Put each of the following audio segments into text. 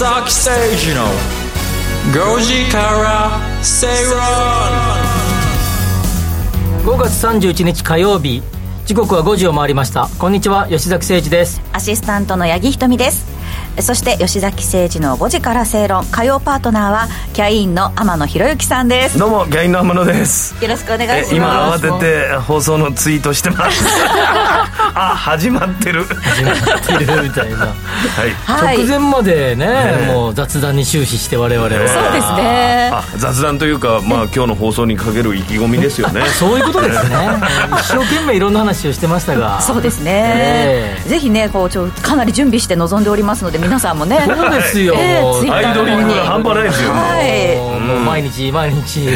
崎誠二の5時から正論5月31日火曜日。時刻は5時を回りました。こんにちは吉崎誠二です。アシスタントの八木ひとみですそして吉崎誠二の5時から正論。火曜パートナーはキャインの天野博之さんです。どうもキャインの天野です。よろしくお願いします。今慌てて放送のツイートしてます。あ始まってる。始まってるみたいな、はい。はい。直前までね、ねもう雑談に終始して我々は、そうですね。あ雑談というかまあ今日の放送にかける意気込みですよね。そういうことですね。一生懸命いろんな話をしてましたが。そうですね、ええ。ぜひねこうちょかなり準備して臨んでおりますので皆さんもね。そうですよ、もうえーアイドリングが半端ないですよ、はい。もう毎日毎日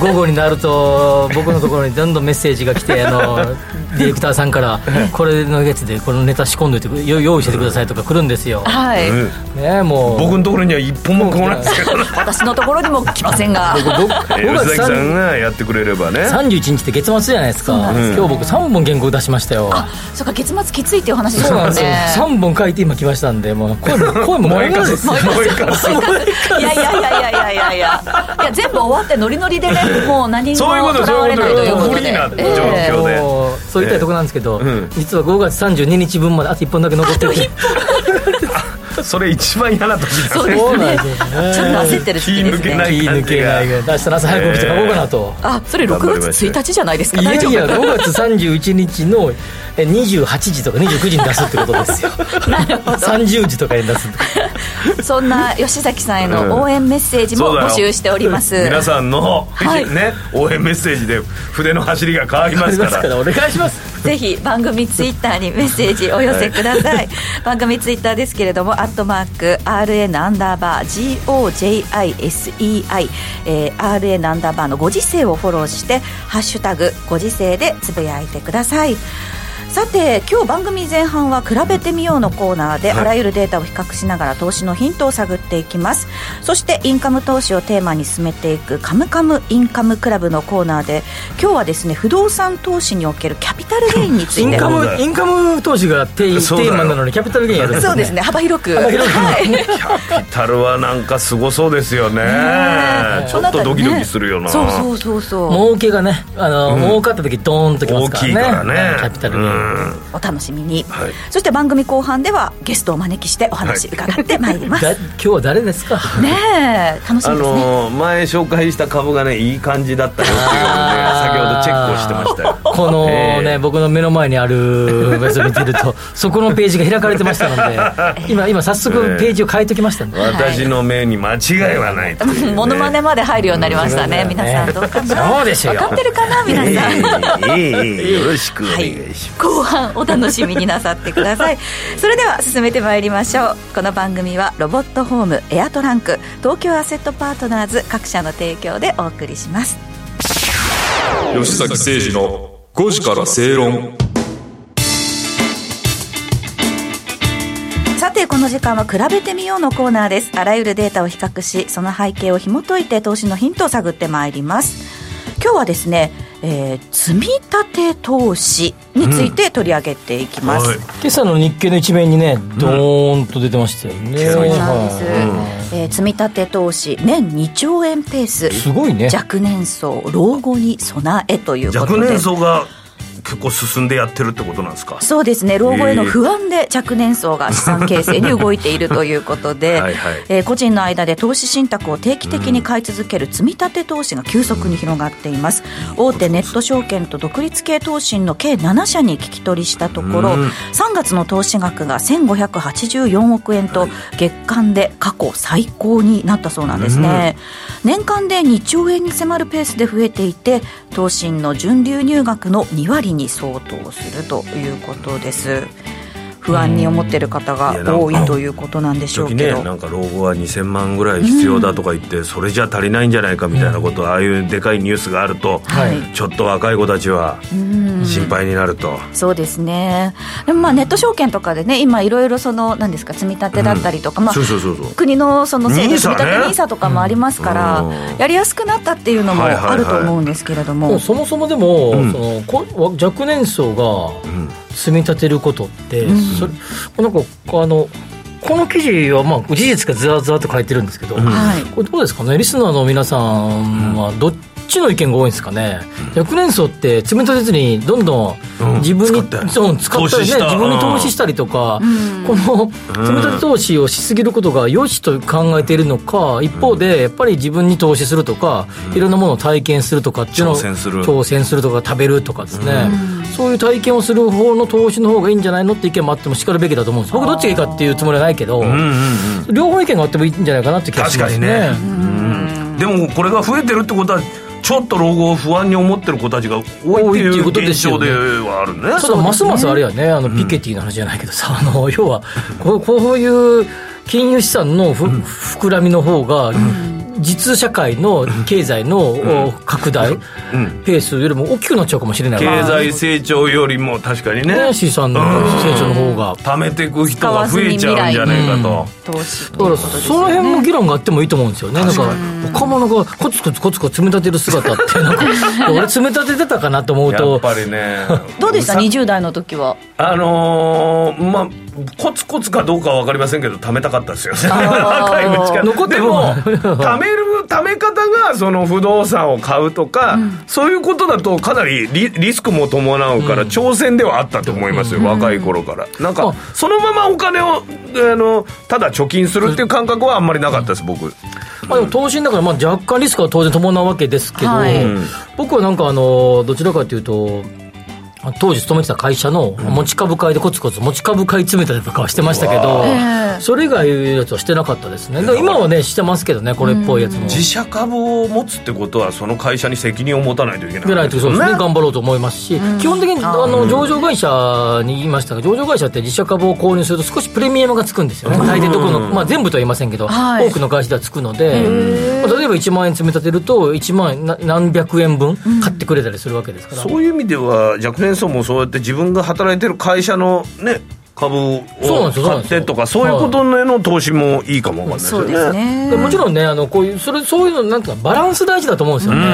午後になると僕のところにどんどんメッセージが来てあの ディレクターさんからこれのやつでこのネタ仕込んどいて用意しててくださいとか来るんですよ、はい、うん。ねもう。僕のところには一本も来ないですけどね私のところにも来ませんが。え5ー月吉崎さん3がやってくれればね。31日って月末じゃないですか。今日僕3本原稿出しましたよ。あそうか月末きついっていうお話でうなんですよ。たもんね3本書いて今来ましたんででも声も声も燃えかすすいやいやいやいやいやいや。いや全部終わってノリノリでねもう何もとらわれないということで。そういったとこなんですけど、実は5月32日分まであと1本だけ残ってる それ一番嫌な時だそうですね。ちょっと焦ってる時ですね。気抜けない明日朝早く起きて買おうかなと。あそれ6月1日じゃないですか。いやいや 5月31日の28時とか29時に出すってことですよ。30時とかに出す そんな吉崎さんへの応援メッセージも募集しております。皆さんの、はい。ね応援メッセージで筆の走りが変わりますかますかららお願いします。ぜひ番組ツイッターにメッセージお寄せください、番組ツイッターですけれども「アットマーク #RN アンダーバー GOJISEI」えー RN アンダーバーのご時世をフォローして「ハッシュタグご時世」でつぶやいてくださいさて今日番組前半は「比べてみよう」のコーナーではい。あらゆるデータを比較しながら投資のヒントを探っていきます。そしてインカム投資をテーマに進めていく「カムカムインカムクラブ」のコーナーで今日はですね不動産投資におけるキャピタルゲインについて。インカムインカム投資がテテーマなのにキャピタルゲインやるんですね。そうですね幅広く。幅広く。はい。キャピタルはなんかすごそうですよね。ねちょっとドキドキするよな、そうそうそうそう。儲けがねあの、うん。儲かった時ドーンときます大からね。きいからね。キャピタルゲイン、うんお楽しみに、はい。そして番組後半ではゲストをお招きしてお話伺ってまいります、だ今日は誰ですか？ねえ楽しあみですね、のー前紹介した株がねいい感じだったよっていうので先ほどチェックをしてましたよ。このね、ええ。僕の目の前にあるやつを見てると そこのページが開かれてましたので 今今早速ページを変えときましたんで、私の目に間違いはないというね。モノマネまで入るようになりましたね、皆さんどうかな？そうですよ。分かってるかな？皆さん、ええええよろしくお願いします、後半お楽しみになさってください。それでは進めてまいりましょう。この番組はロボットホームエアトランク東京アセットパートナーズ各社の提供でお送りします。吉崎誠二の5時から正論。さてこの時間は比べてみようのコーナーです。あらゆるデータを比較しその背景を紐解いて投資のヒントを探ってまいります今日はですね、えー積み立て投資について取り上げていきます、はい。今朝の日経の一面にねドーンと出てましたよね、そうなんです、はい。えー積み立て投資年2兆円ペース。すごいね。若年層老後に備えということで。若年層が結構進んでやってるってことなんですか？そうですね。老後への不安で若年層が資産形成に動いているということで はいはい。えー個人の間で投資信託を定期的に買い続ける積み立て投資が急速に広がっています。大手ネット証券と独立系投信の計7社に聞き取りしたところうん。3月の投資額が1584億円と月間で過去最高になったそうなんですね。年間で2兆円に迫るペースで増えていて投信の純流入額の2割に相当するということです。不安に思っている方が多いということなんでしょう時けど、ねなんか老後は2000万ぐらい必要だとか言って、それじゃ足りないんじゃないかみたいなこと、ああいうでかいニュースがあると、はい。ちょっと若い子たちは、うん。心配になると。そうですね。でもまあネット証券とかでね今いろいろその何ですか積み立てだったりとか、まあそうそうそうそう。国のその制度積み立てね NISA とかもありますから、うん。やりやすくなったっていうのもあると思うんですけれども、そもそもでも、ん。そのこ若年層が積み立てることって、それなんかあのこの記事は、まあ、事実がずらずらっと書いてるんですけど、はい。これどうですかね？リスナーの皆さんはどっちの意見が多いんですかね、若年層って積み立てずにどんどんうん。自分に、使って。そう使ったりね自分に投資したりとか、この積み立て投資をしすぎることが良しと考えているのか一方でやっぱり自分に投資するとか、いろんなものを体験するとかっていうのを挑戦する。挑戦するとか食べるとかですね、そういう体験をする方の投資の方がいいんじゃないのって意見もあってもしかるべきだと思うんです。僕どっちがいいかっていうつもりはないけど、うんうんうん。両方意見があってもいいんじゃないかなって気がしますね。確かにでもこれが増えてるってことはちょっと老後を不安に思ってる子たちが多いって多いううことで現象ではあるね。ただますますあれやねあのピケティの話じゃないけどさ、あの要はこうこういう金融資産のふ、膨らみの方が、実社会の経済のお拡大、ペースよりも大きくなっちゃうかもしれない。経済成長よりも確かにね。ね資産の成長の方が。貯めていく人が増えちゃうんじゃないかと。だからその辺も議論があってもいいと思うんですよね、なんか若者がコツコツコツコツ積み立てる姿って、なんか俺、積み立ててたかなと思うやっと、ぱりね。どうでした？さ20代の時は。あのーまあコツコツかどうかは分かりませんけど貯めたかったですよ。あー。若いうちから。残っても貯める貯め方がその不動産を買うとか、そういうことだとかなりリリスクも伴うから挑戦ではあったと思いますよ、若い頃から。なんかあそのままお金をあのただ貯金するっていう感覚はあんまりなかったです僕。まあ、でも投資だからまあ若干リスクは当然伴うわけですけど、はい。僕はなんかあのどちらかというと当時勤めてた会社の持ち株会でコツコツ持ち株会詰めたりとかはしてましたけど、ええそれ以外のやつはしてなかったですね。今はねしてますけどねこれっぽいやつも。自社株を持つってことはその会社に責任を持たないといけない出ないとそうですね。ね頑張ろうと思いますし、基本的にあの上場会社に言いましたが上場会社って自社株を購入すると少しプレミアムがつくんですよね。大抵どこの、まあ、全部とは言いませんけど、はい。多くの会社ではつくので、まあ例えば1万円積み立てると1万何百円分買ってくれたりするわけですから、そういう意味では若年層もそうやって自分が働いてる会社のね株をそうなんですよそうな買っんですよ。てとかそういうことへの投資もいいかもわかんないですそうよねですね。でもちろんね、あのこういうそれそういうのなんていうかバランス大事だと思うんですよね。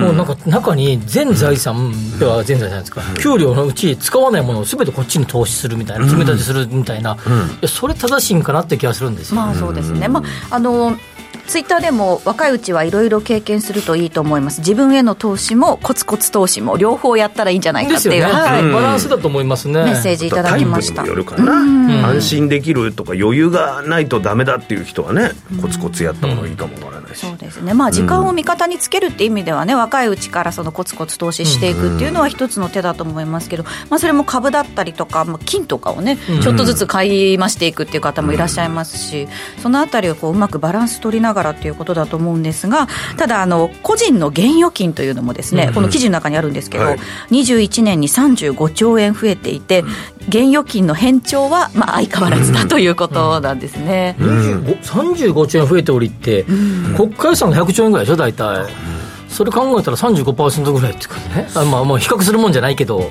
もうなんか中に全財産では全財産ですか、給料のうち使わないものをすべてこっちに投資するみたいな、積み立てするみたいな、いやそれ正しいんかなって気がするんですよ。まあそうですね、まあ、あのツイッターでも若いうちはいろいろ経験するといいと思います。自分への投資もコツコツ投資も両方やったらいいんじゃないかっていう、ですよね、はい。バランスだと思いますね。メッセージいただきました。タイプにもよるかな安心できるとか余裕がないとダメだっていう人はねコツコツやった方がいいかもわからないし。そうですね。まあ時間を味方につけるっていう意味ではね、若いうちからそのコツコツ投資していくっていうのは一つの手だと思いますけど、まあ、それも株だったりとか、まあ、金とかをね、ちょっとずつ買い増していくっていう方もいらっしゃいますし、そのあたりをこううまくバランス取りながらっていうことだと思うんですがただあの個人の現預金というのもですね、この記事の中にあるんですけど、はい。21年に35兆円増えていて現預金の偏重はまあ相変わらずだということなんですね。25 35兆円増えておりって、国家予算が100兆円ぐらいでしょ、大体。それ考えたら35%ぐらいっていうかね、あまあ、まあ比較するもんじゃないけど、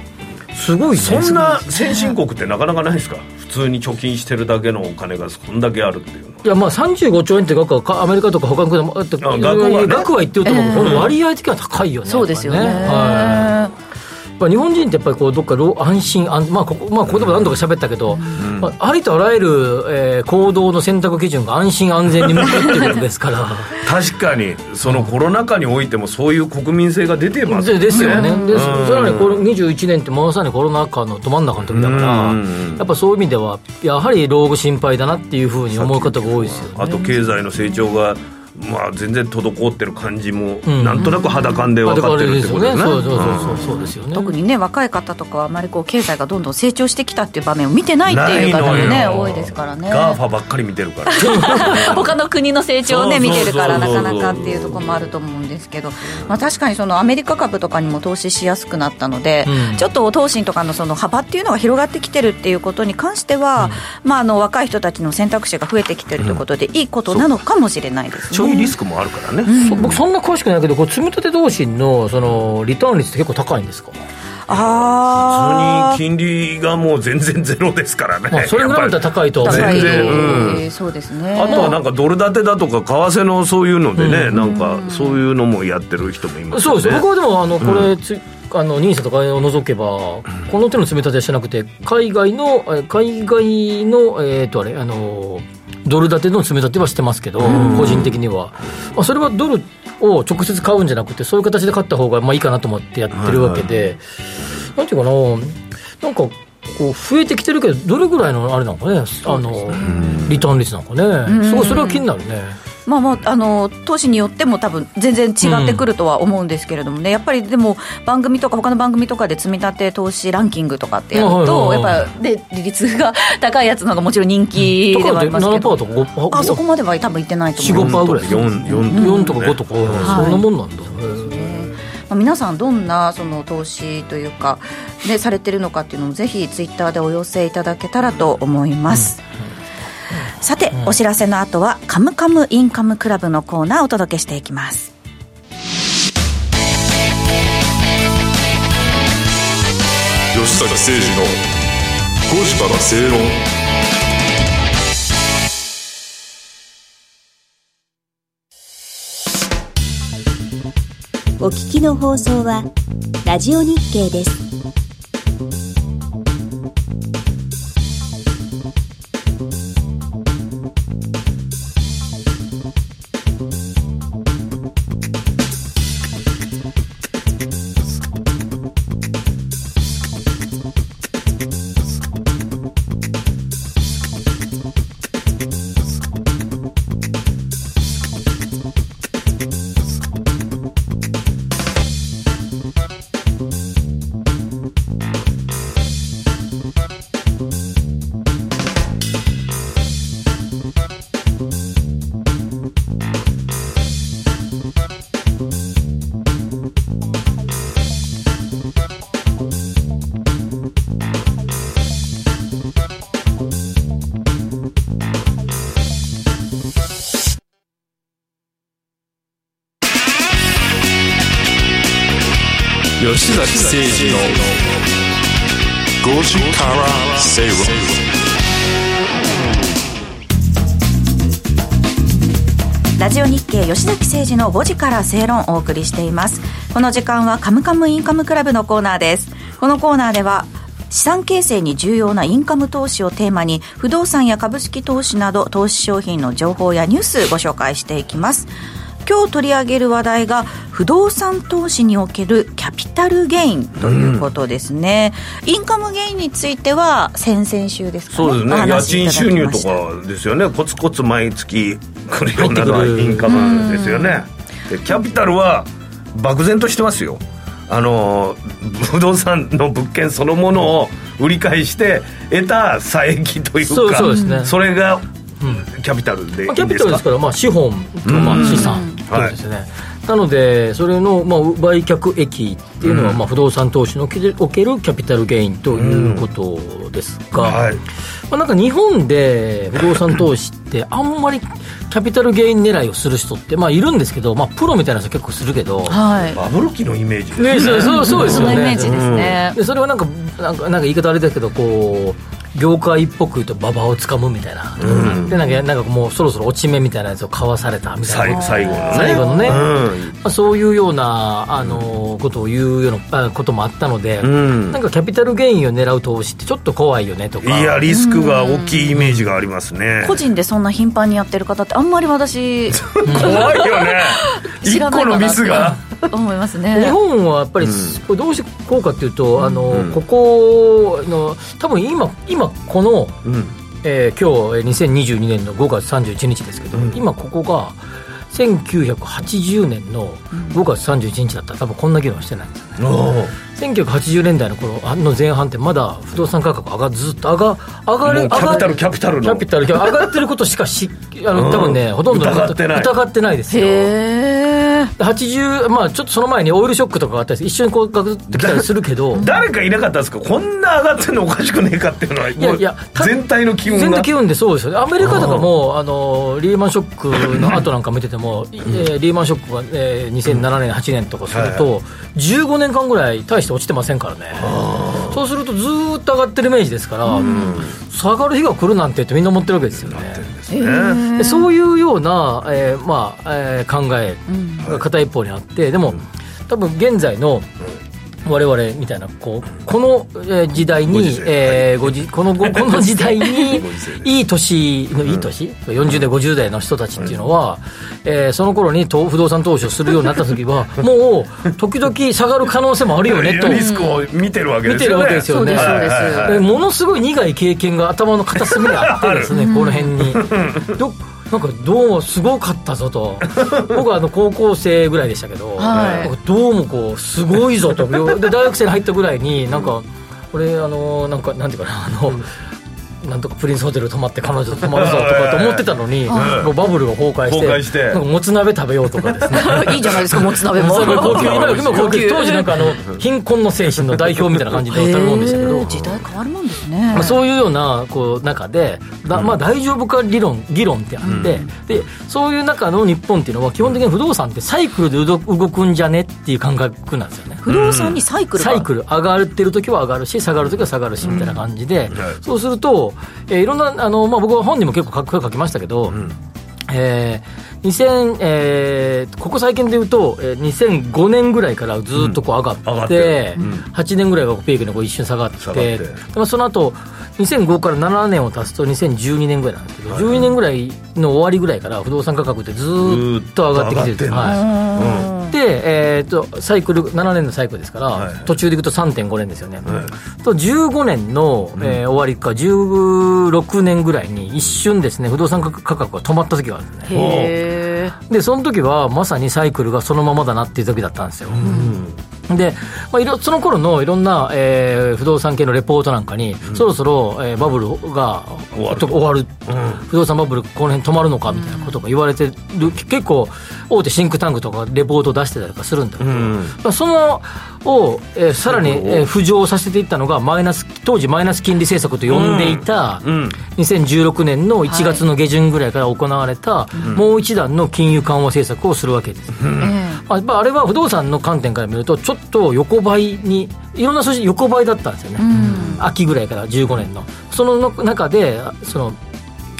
すごいね。そんな先進国ってなかなかないですか？普通に貯金してるだけのお金がそんだけあるっていうのはいやまあ35兆円って額はかアメリカとか他の国でもあってあ額はね額は言ってると思うけど、割合的には高いよね。そうですよね。はいやっぱ日本人ってやっぱりこうどっかろ安心安、まあここまあ、ここでも何度か喋ったけど、まあ、ありとあらゆる、えー行動の選択基準が安心安全に向かっていることですから。確かにそのコロナ禍においてもそういう国民性が出てますでですよね、でうん。さらにこの21年ってまさにコロナ禍のど真ん中の時だから、うん。やっぱそういう意味では、やはり老後心配だなっていうふうに思う方が多いですよね。あと経済の成長がまあ全然滞ってる感じもんなんとなく肌感で分かってるってことですね。そうそうそうそうそうですよね。特にね若い方とかはあまりこう経済がどんどん成長してきたっていう場面を見てないっていう方もねよ。多いですからね。ガーファばっかり見てるから。他の国の成長をね見てるからなかなかっていうところもあると思うんですけど、まあ、確かにそのアメリカ株とかにも投資しやすくなったので、うん。ちょっと投信とかのその幅っていうのが広がってきてるっていうことに関しては、まあ、あの若い人たちの選択肢が増えてきてるということで、いいことなのかもしれないですね。長期リスクもあるからね、そ僕そんな詳しくないけどこう積み立て投資のそのリターン率って結構高いんですか？あ普通に金利がもう全然ゼロですからね、まあ、それぐらいだったら高いとは思う高い、全然うん。えーそうですね。あとはなんかドル建てだとか為替のそういうのでね、なんかそういうのもやってる人もいますよね。そうです。僕はでもあのこれつ、あのニーサとかを除けば、この手の積み立てはしてなくて、海外の、え海外の、えっ、とあれ、あの、ドル建ての積み立てはしてますけど、個人的には。まあ、それはドルを直接買うんじゃなくて、そういう形で買った方がまあいいかなと思ってやってるわけで、なんていうかな、なんか、こう増えてきてるけど、どれぐらいのあれなのかね、あの、リターン率なのかね、すごいそれは気になるね。まあまあ、あの投資によっても多分全然違ってくるとは思うんですけれどもね、やっぱりでも番組とか他の番組とかで積み立て投資ランキングとかってやると、はいはいはい。やっぱで利率が高いやつの方がもちろん人気ではありますけ7%ど、とか5%あそこまでは多分いってないと思う。4、5%ぐらい。4 4とか5とか、そんなもんなんだ、まあ、皆さんどんなその投資というか、ね、されてるのかっていうのもぜひツイッターでお寄せいただけたらと思います、さて、お知らせの後は「カムカムインカムクラブ」のコーナーをお届けしていきます。吉坂誠二の5時から正論。お聞きの放送はラジオ日経です。吉崎誠二の5時から正論ラジオ日経吉崎誠二の5時から正論をお送りしていますこの時間はカムカムインカムクラブのコーナーです。このコーナーでは資産形成に重要なインカム投資をテーマに不動産や株式投資など投資商品の情報やニュースご紹介していきます。今日取り上げる話題が不動産投資におけるキャピタルゲインということですね、インカムゲインについては先々週ですかね。そうですね。家賃収入とたかですよね。コツコツ毎月来るようなのはインカムですよね。でキャピタルは漠然としてますよ。あの不動産の物件そのものを売り買いして得た差益というかそうそうですね。それがキャピタルでいいまあ、キャピタルですから、まあ、資本とまあ資産。とですね、なのでそれのまあ売却益っていうのはまあ不動産投資におけるキャピタルゲインということですが、はい。まあ、なんか日本で不動産投資ってあんまりキャピタルゲイン狙いをする人ってまあいるんですけど、まあ、プロみたいな人結構するけど、はい。バブル期のイメージですね、そうそうそうですそよね。のイメージですね、でそれはなんかなんかなんか言い方あれだけどこう業界っぽく言うと馬場をつかむみたいな、でなんかなんかもうそろそろ落ち目みたいなやつを買わされたみたいな。最最後のね。最後のね、うん。まあ、そういうようなあのことを言うようなあこともあったので、ん。なんかキャピタルゲインを狙う投資ってちょっと怖いよねとか。いやリスクが大きいイメージがありますね。個人でそんな頻繁にやってる方ってあんまり私 怖いよね。知一個のらないかなって。ミスが思います日ね本はやっぱり、これどうしてこうかっていうと、あのここの多分今今この、うん。えー今日えー2022年の5月31日ですけど、今ここが1980年の5月31日だった。ら多分こんな議論してないんですよね。おー。1980年代の頃あの前半ってまだ不動産価格上がずっと上が上がキャピタル上がキャピタルの。キャピタル上がってることしかしあの多分ねほとんど疑ってない。疑ってないですよ80まあちょっとその前にオイルショックとかがあったり一緒にこうガクッときたりするけど。誰かいなかったんですか？こんな上がってんのおかしくねえかっていうのはもうやいやた全体の気温が。全体気温でそうですよ。ねアメリカとかもあのリーマンショックの後なんか見てても、えーリーマンショックが、えー2007年8年とかすると、15年間ぐらい大して落ちてませんからね。そうするとずーっと上がってるイメージですから、下がる日が来るなんてってみんな思ってるわけですよねでそういうような、えーまあえー考えが片一方にあってでも多分現在の我々みたいなこうこのえー時代にえーごじこのごこの時代にいい年のいい年、40代50代の人たちっていうのは、えーその頃にと不動産投資をするようになった時は もう時々下がる可能性もあるよねと。リスクを見てるわけですよね。見てるわけですよね。ものすごい苦い経験が頭の片隅にあってですね、この辺に。どなんかどうもすごかったぞと。僕はあの高校生ぐらいでしたけど、はい。どうもこうすごいぞとで大学生に入ったぐらいになんか俺あのなんかなんていうかなあの、なんとかプリンスホテル泊まって彼女と泊まるぞとかと思ってたのに、こうバブルが崩壊して崩壊して。なんかもつ鍋食べようとかですね。いいじゃないですかもつ鍋も。高級今 今高級。当時なんかあの貧困の精神の代表みたいな感じで食べ物でしたけど。時代変わるもんですね、まあ、そういうようなこう中で、だまあ、大丈夫か理論議論ってあって、でそういう中の日本っていうのは基本的に不動産ってサイクルで動動くんじゃねっていう感覚なんですよね。不動産にサイクルが。サイクル。上がってる時は上がるし下がる時は下がるしみたいな感じで、そうすると、えーいろんなあの、まあ、僕は本にも結構書書きましたけど、えー2000えーここ最近で言うと、えー2005年ぐらいからずっとこう上がって,、上がって。る8年ぐらいがピークでこう一瞬下がって下がって。まあ、その後2005から7年を足すと2012年ぐらいなんですけど、12年ぐらいの終わりぐらいから不動産価格ってずーっと上がってきてる。んですずーっと上はいで、えー、とサイクル7年のサイクルですから、はい。途中でいくと3.5年ですよね、と15年の、えー終わりか16年ぐらいに一瞬ですね不動産価格が止まった時があるんですね。へえでその時はまさにサイクルがそのままだなっていう時だったんですよ、で、まあ、いろその頃のいろんな、えー不動産系のレポートなんかに、そろそろ、えーバブルが終わる。と終わる、不動産バブルこの辺止まるのかみたいなことが言われてる、結構大手シンクタンクとかレポートを出してたりとかするんだけど、まあ、そのを、えーさらに、えー浮上させていったのがマイナス当時マイナス金利政策と呼んでいた、うん。2016年の1月の下旬ぐらいから行われた、もう一段の金融緩和政策をするわけです、まあ、やっぱあれは不動産の観点から見るとちょっと横ばいにいろんな数字横ばいだったんですよね、秋ぐらいから15年の。その中でその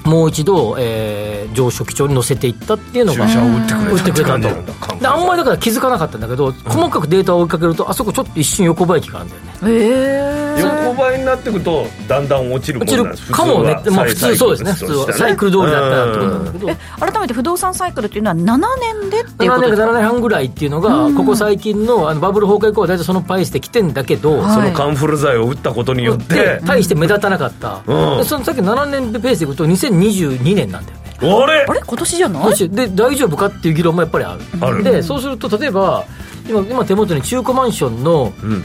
もう一度、えー上昇基調に乗せていったっていうのが注射を打ってくれたと。であんまりだから気づかなかったんだけど、細かくデータを追いかけるとあそこちょっと一瞬横ばい期があるんだよねへえ横ばいになってくるとだんだん落ちるも落ちるんなんです。かもね、まあ、普通そうですね、普通はサイクル通りだったらってことなんだけど、え改めて不動産サイクルっていうのは7年でっていう7年かことですか？7年半ぐらいっていうのが、ここ最近のあのバブル崩壊以降は大体そのパイスで来てんだけど、はいそのカンフル剤を打ったことによってで大して目立たなかった、うんでそのさっき7年でペースでいくと2022年なんだよねあれあれ今年じゃないで大丈夫かっていう議論もやっぱりあるあるでそうすると例えば今今手元に中古マンションの、うん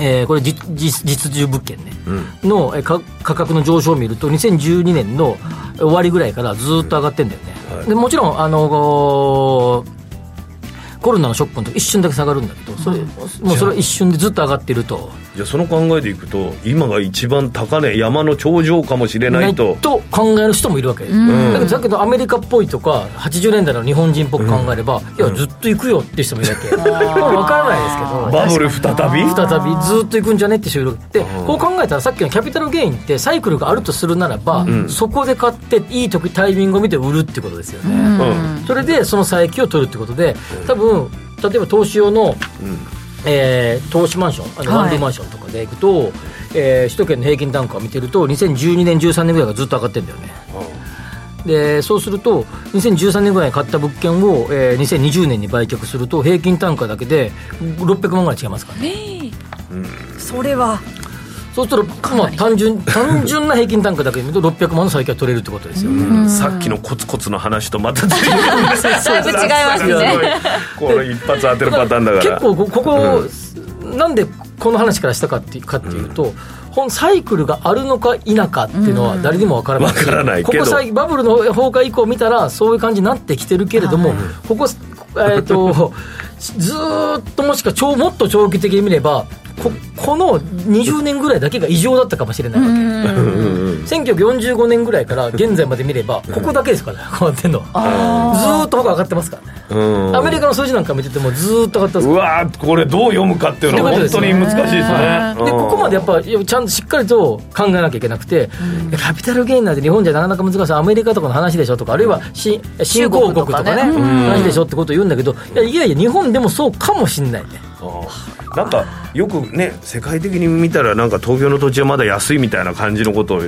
えーこれ実実実住物件ね、うん。のえーか価格の上昇を見ると2012年の終わりぐらいからずっと上がってんだよね、はい。でもちろんあのコロナのショックの時一瞬だけ下がるんだけどそれもうそれは一瞬でずっと上がってると。じゃあその考えでいくと今が一番高値山の頂上かもしれないと。と考える人もいるわけ。です、ん。だけどだけどアメリカっぽいとか80年代の日本人っぽく考えれば、いやずっと行くよって人もいるわけ、まあ、分からないですけど。バブル再び？再びずっと行くんじゃねって人いる。でこう考えたらさっきのキャピタルゲインってサイクルがあるとするならば、そこで買っていい時タイミングを見て売るってことですよね、うん。それでその差益を取るってことで多分例えば投資用の、えー投資マンションあのはい。ワンルームマンションとかでいくと、えー首都圏の平均単価を見てると2012年13年ぐらいがずっと上がってるんだよね。でそうすると2013年ぐらいに買った物件を、えー2020年に売却すると平均単価だけで600万ぐらい違いますからね。それはそうすると、まあ、単純単純な平均単価だけで見ると600万の債権は取れるってことですよね、さっきのコツコツの話とまた随分だいぶ違いますね。これ一発当てるパターンだから。結構こここ、なんでこの話からしたかっていうかっていうと、本サイクルがあるのか否かっていうのは誰にもわからない、わからないけど。ここ最バブルの崩壊以降見たらそういう感じになってきてるけれども、ここえー、とずーっともしか長もっと長期的に見ればここの20年ぐらいだけが異常だったかもしれないわけ。1945年ぐらいから現在まで見ればここだけですからね変わってんの。はずーっと他上がってますからね。うん。アメリカの数字なんか見ててもずーっと上がってます。うわーこれどう読むかっていうのは本当に難しいですね。でここまでやっぱちゃんとしっかりと考えなきゃいけなくて、キャピタルゲインなんて日本じゃなかなか難しいアメリカとかの話でしょとかあるいは新新興国とかね中国とかね。話でしょってことを言うんだけどいやいやいや日本でもそうかもしんないねなんかよくね世界的に見たらなんか東京の土地はまだ安いみたいな感じのことを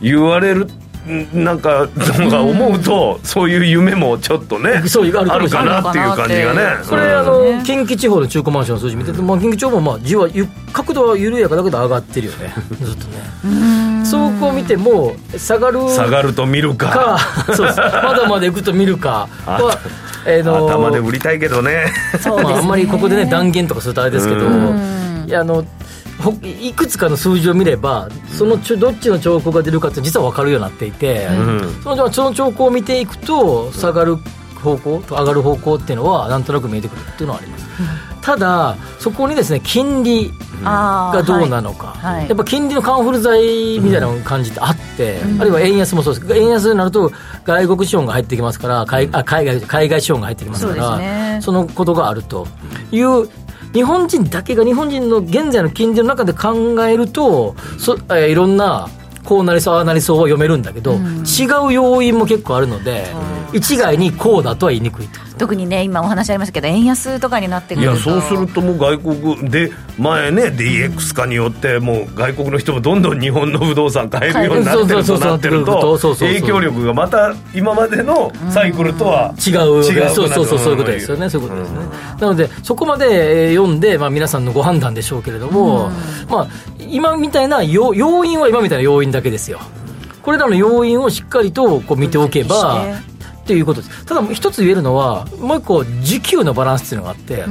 言われるんなんかなんか思うとそういう夢もちょっとねそういうあるかなっていう感じがね。これ、あの近畿地方の中古マンションの数字見てて、まあ、近畿地方もまあじわゆ角度は緩やかだけど上がってるよね。ずっとね。そうこう見ても下がる下がると見るか。かそうです。まだまだ行くと見るか。は、えーの頭で売りたいけどね。まあ、あんまりここでね断言とかするとあれですけど、いやあのほいくつかの数字を見ればそのちょどっちの兆候が出るかって実は分かるようになっていて、そのその兆候を見ていくと下がる方向と上がる方向っていうのはなんとなく見えてくるっていうのはあります、ただそこにですね金利がどうなのか、はい。はい。やっぱ金利のカンフル剤みたいな感じってあって、あるいは円安もそうです。円安になると外国資本が入ってきますから海あ海外海外資本が入ってきますからそね。そのことがあると。いう日本人だけが日本人の現在の金利の中で考えるとそ、えーいろんなこうなりそうああなりそうは読めるんだけど、違う要因も結構あるので、一概にこうだとは言いにくいと。特にね今お話ありましたけど円安とかになってくると。いやそうするともう外国で前ね DX 化によってもう外国の人もどんどん日本の不動産買えるようになってるそうそうそうとなってるそうとそうそうそう。影響力がまた今までのサイクルとは違う違うそうそうそうそういうことですよね。そういうことですね、なのでそこまでえー読んで、まあ、皆さんのご判断でしょうけれども、まあ今みたいな要要因は今みたいな要因だけですよ。これらの要因をしっかりとこう見ておけばっていうことです。ただ一つ言えるのはもう一個需給のバランスっていうのがあって、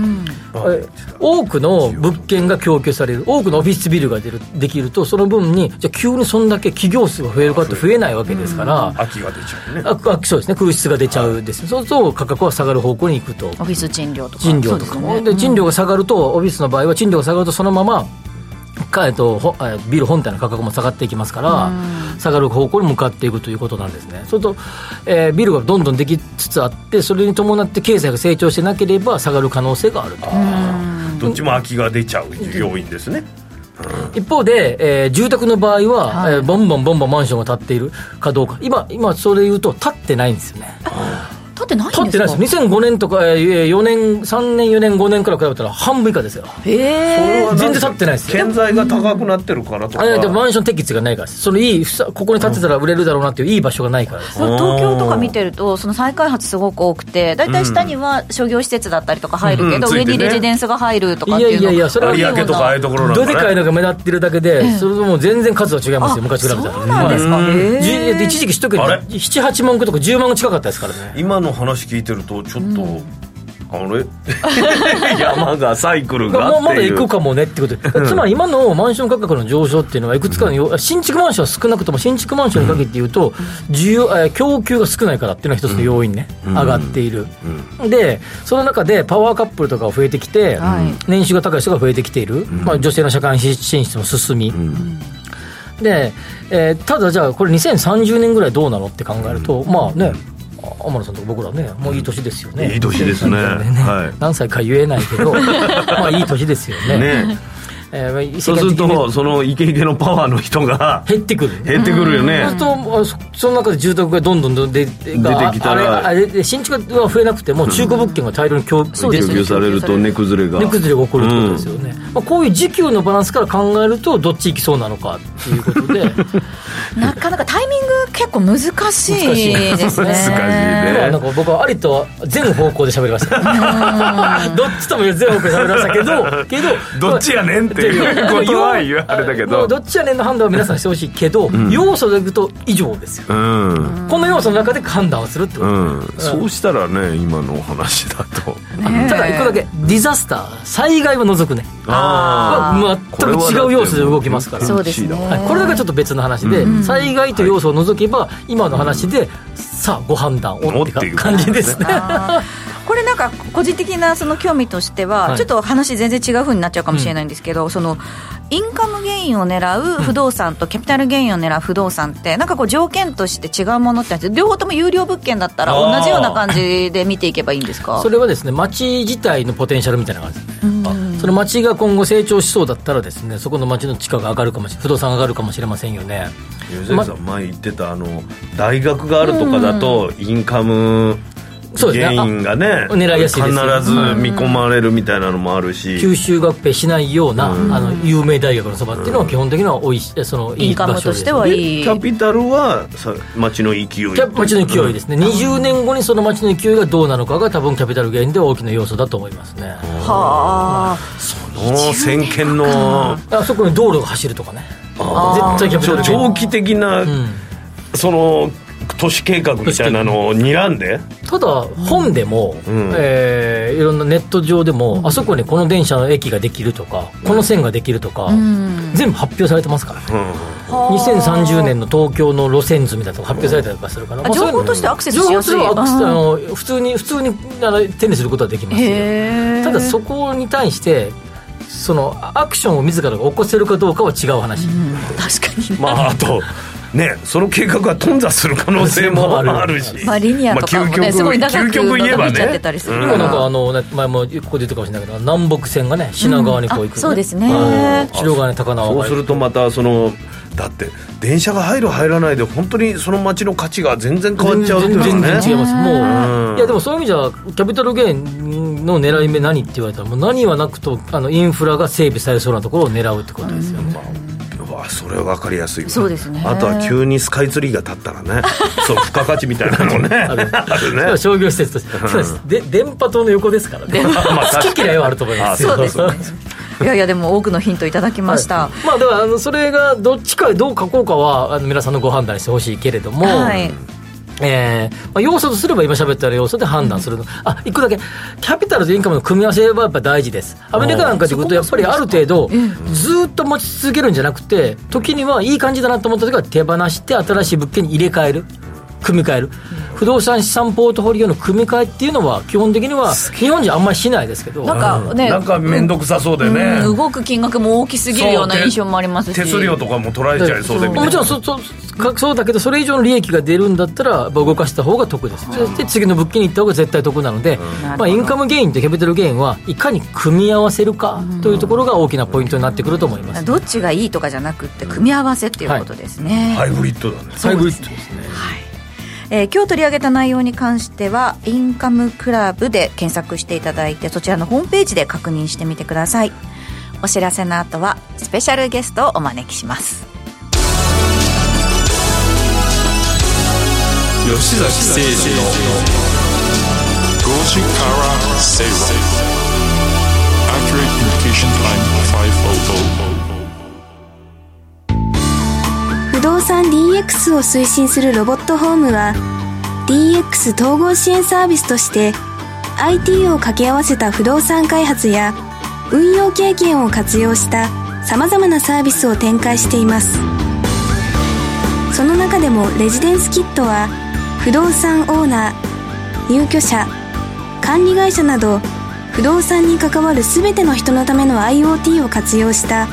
え多くの物件が供給される多くのオフィスビルが出るできるとその分にじゃあ急にそんだけ企業数が増えるかって増えないわけですから、秋が出ちゃうね。ああそうですね。空室が出ちゃうです、そうすると価格は下がる方向に行くと。オフィス賃料とか。賃料とかもで,、ね。賃料が下がるとオフィスの場合は賃料が下がるとそのままかえっとほえビル本体の価格も下がっていきますから、下がる方向に向かっていくということなんですね。それと、えービルがどんどんできつつあって、それに伴って経済が成長してなければ下がる可能性があると。どっちも秋が出ちゃう要因ですね。一方で、えー住宅の場合は、はい。えーボンボンボンボンマンションが建っているかどうか、今、今それ言うと、建ってないんですよね。立ってないんですか？建ってないです。よ。2005年とか、えー4年、3年、4年、5年から比べたら半分以下ですよ。へえ全然建ってないです。よ。建材が高くなってるからとか。あいやでもマンション適地がないからです。そのいいここに建てたら売れるだろうなっていういい場所がないからです、東京とか見てるとその再開発すごく多くて大体下には商業施設だったりとか入るけど、うん。上についてね。レジデンスが入るとかっていうのいやいやいやそれは有明とかああいうところなんかね。どでかいのが目立ってるだけで、それともう全然数は違いますよ昔比べたらそうなんですか。はいへー。じゅ一時期一桁あれ？78万個とか10万個近かったですからね。今の話聞いてるとちょっと、あれ？山がサイクルがまあまだっていう行くかもねってこと。で、つまり今のマンション価格の上昇っていうのは、いくつかの要、新築マンションは少なくとも、新築マンションに限って言うと、需要えー供給が少ないからっていうのは一つの要因ね、上がっている、で、その中でパワーカップルとかが増えてきて、はい。年収が高い人が増えてきている、まあ、女性の社会進出も進み。で、えーただじゃあ、これ2030年ぐらいどうなのって考えると、まあね、あ天野さんとか僕らね、もういい年ですよね。いい年ですね はい何歳か言えないけど、まあいい年ですよね。ねえーまあそうするとそのイケイケのパワーの人が減ってくる。減ってくるよね。そうするとあそその中で住宅がどんどん出て出てきたらあれあれで新築は増えなくても中古物件が大量に供そうです供給されると値崩れが。値崩れが起こるってことですよね、まあ、こういう時給のバランスから考えるとどっち行きそうなのかっていうことで。なかなかタイミング結構難しいですね。難しい。ね。今なんか僕はありと全方向で喋りました。どっちとも全方向で喋りましたけどけどどっちやねんっていうことは言われたけど。どっちやねんの判断は皆さんしてほしいけど、要素でいくと以上ですよ。うん。この要素の中で判断をするってこと、うん、そうしたらね今のお話だと。ただ一個だけディザスター災害を除くね。あは全く違う要素で動きますから。そうですね。はい、これだけちょっと別の話で、災害という要素を除けば、今の話でさあご判断をって感じですねこれなんか個人的なその興味としては、はい。ちょっと話全然違うふうになっちゃうかもしれないんですけど、そのインカムゲインを狙う不動産とキャピタルゲインを狙う不動産ってなんかこう条件として違うものってあって両方とも有料物件だったら同じような感じで見ていけばいいんですか？それはですね町自体のポテンシャルみたいなのがあるん。ですその町が今後成長しそうだったらですねそこの町の地価が上がるかもし不動産が上がるかもしれませんよね。吉崎さん前言ってたあの大学があるとかだとインカムそうですね。ゲインがねあ狙いやすいですよ。必ず見込まれるみたいなのもあるし。吸収合併しないような、あの有名大学のそばっていうのは基本的にはおいしそのいいインカムとしてはでい。いキャピタルはさ町の勢い。キャ町の勢いですね、20年後にその町の勢いがどうなのかが多分キャピタルゲインで大きな要素だと思いますね。はあ。もう先見のあそこに道路が走るとかね。絶対キャピタル長期的な、その都市計画みたいなのを睨んで？ただ本でも、ん。えーいろんなネット上でも、あそこにこの電車の駅ができるとかこの線ができるとか、全部発表されてますからね、2030年の東京の路線図みたいなのが発表されたりとかするから、あ情報としてアクセスしやすい。情報としてあの普通に普通にあの手にすることはできますただそこに対してそのアクションを自らが起こせるかどうかは違う話、確かに。まああとねその計画が頓挫する可能性も ある。し。まあリニアとかもね、まあ究極すごい長く究極言えば伸びちゃってねたりする、うん今なんかあの、ね、前もここで言ったかもしれないけど南北線がね品川にこう行く、ね。あそうですね。はい白金高輪そうするとまたそのだって電車が入る入らないで本当にその街の価値が全然変わっちゃうっていうの全はね然違います。もう、うん。いやでもそういう意味じゃキャピタルゲインの狙い目何って言われたらもう何はなくとあのインフラが整備されそうなところを狙うってことですよね、うわそれは分かりやすいわそうですね。あとは急にスカイツリーが立ったらね そう付加価値みたいなのね。あるね。商業施設として、そうです。で電波塔の横ですからね。まあ好き嫌いはあると思います。よそうですね。いやいやでも多くのヒントいただきました、はい。まあだからあのそれがどっちかどう書こうかはあの皆さんのご判断にしてほしいけれども、はいえーまあ、要素とすれば今喋った要素で判断するの、あ一個だけ。キャピタルとインカムの組み合わせはやっぱ大事です。アメリカなんかでいうとやっぱりある程度ずっと持ち続けるんじゃなくて時にはいい感じだなと思った時は手放して新しい物件に入れ替える組み替える。不動産資産ポートフォリオの組み替えっていうのは基本的には日本人あんまりしないですけど。なんかね、なんか面倒くさそうでね、うん動く金額も大きすぎるような印象もありますし。手数料とかも取られちゃいそうでみたいな。もちろんそそかそうだけどそれ以上の利益が出るんだったら動かした方が得です。そして次の物件に行った方が絶対得なので、まあ、インカムゲインとキャピタルゲインはいかに組み合わせるかというところが大きなポイントになってくると思います、どっちがいいとかじゃなくって組み合わせっていうことですね、ハイブリッドだね。ハイブリッドですねえー今日取り上げた内容に関してはインカムクラブで検索していただいてそちらのホームページで確認してみてください。お知らせの後はスペシャルゲストをお招きします。吉崎誠二の5時から正論 Accurate Communication Time 500不動産 DX を推進するロボットホームは DX 統合支援サービスとして IT を掛け合わせた不動産開発や運用経験を活用したさまざまなサービスを展開しています。その中でもレジデンスキットは不動産オーナー入居者管理会社など不動産に関わる全ての人のための IoT を活用した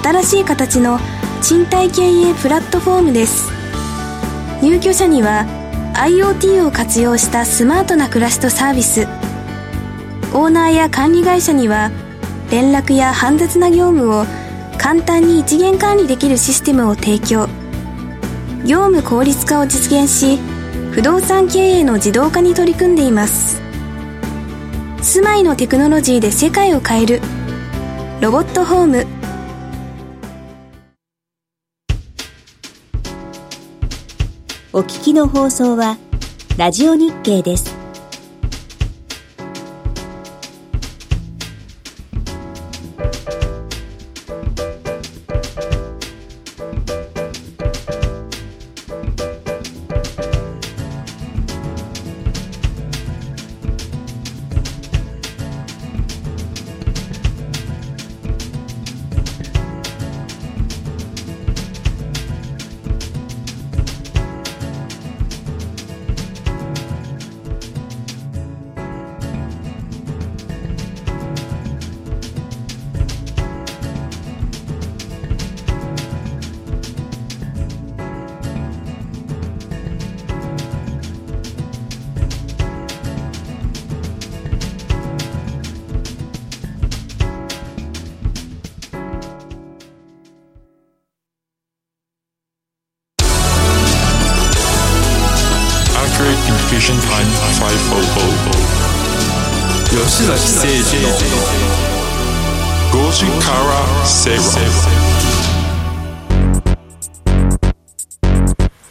新しい形の賃貸経営プラットフォームです。入居者には IoT を活用したスマートな暮らしとサービス。オーナーや管理会社には連絡や煩雑な業務を簡単に一元管理できるシステムを提供。業務効率化を実現し不動産経営の自動化に取り組んでいます。住まいのテクノロジーで世界を変える。ロボットホーム。お聞きの放送はラジオ日経です。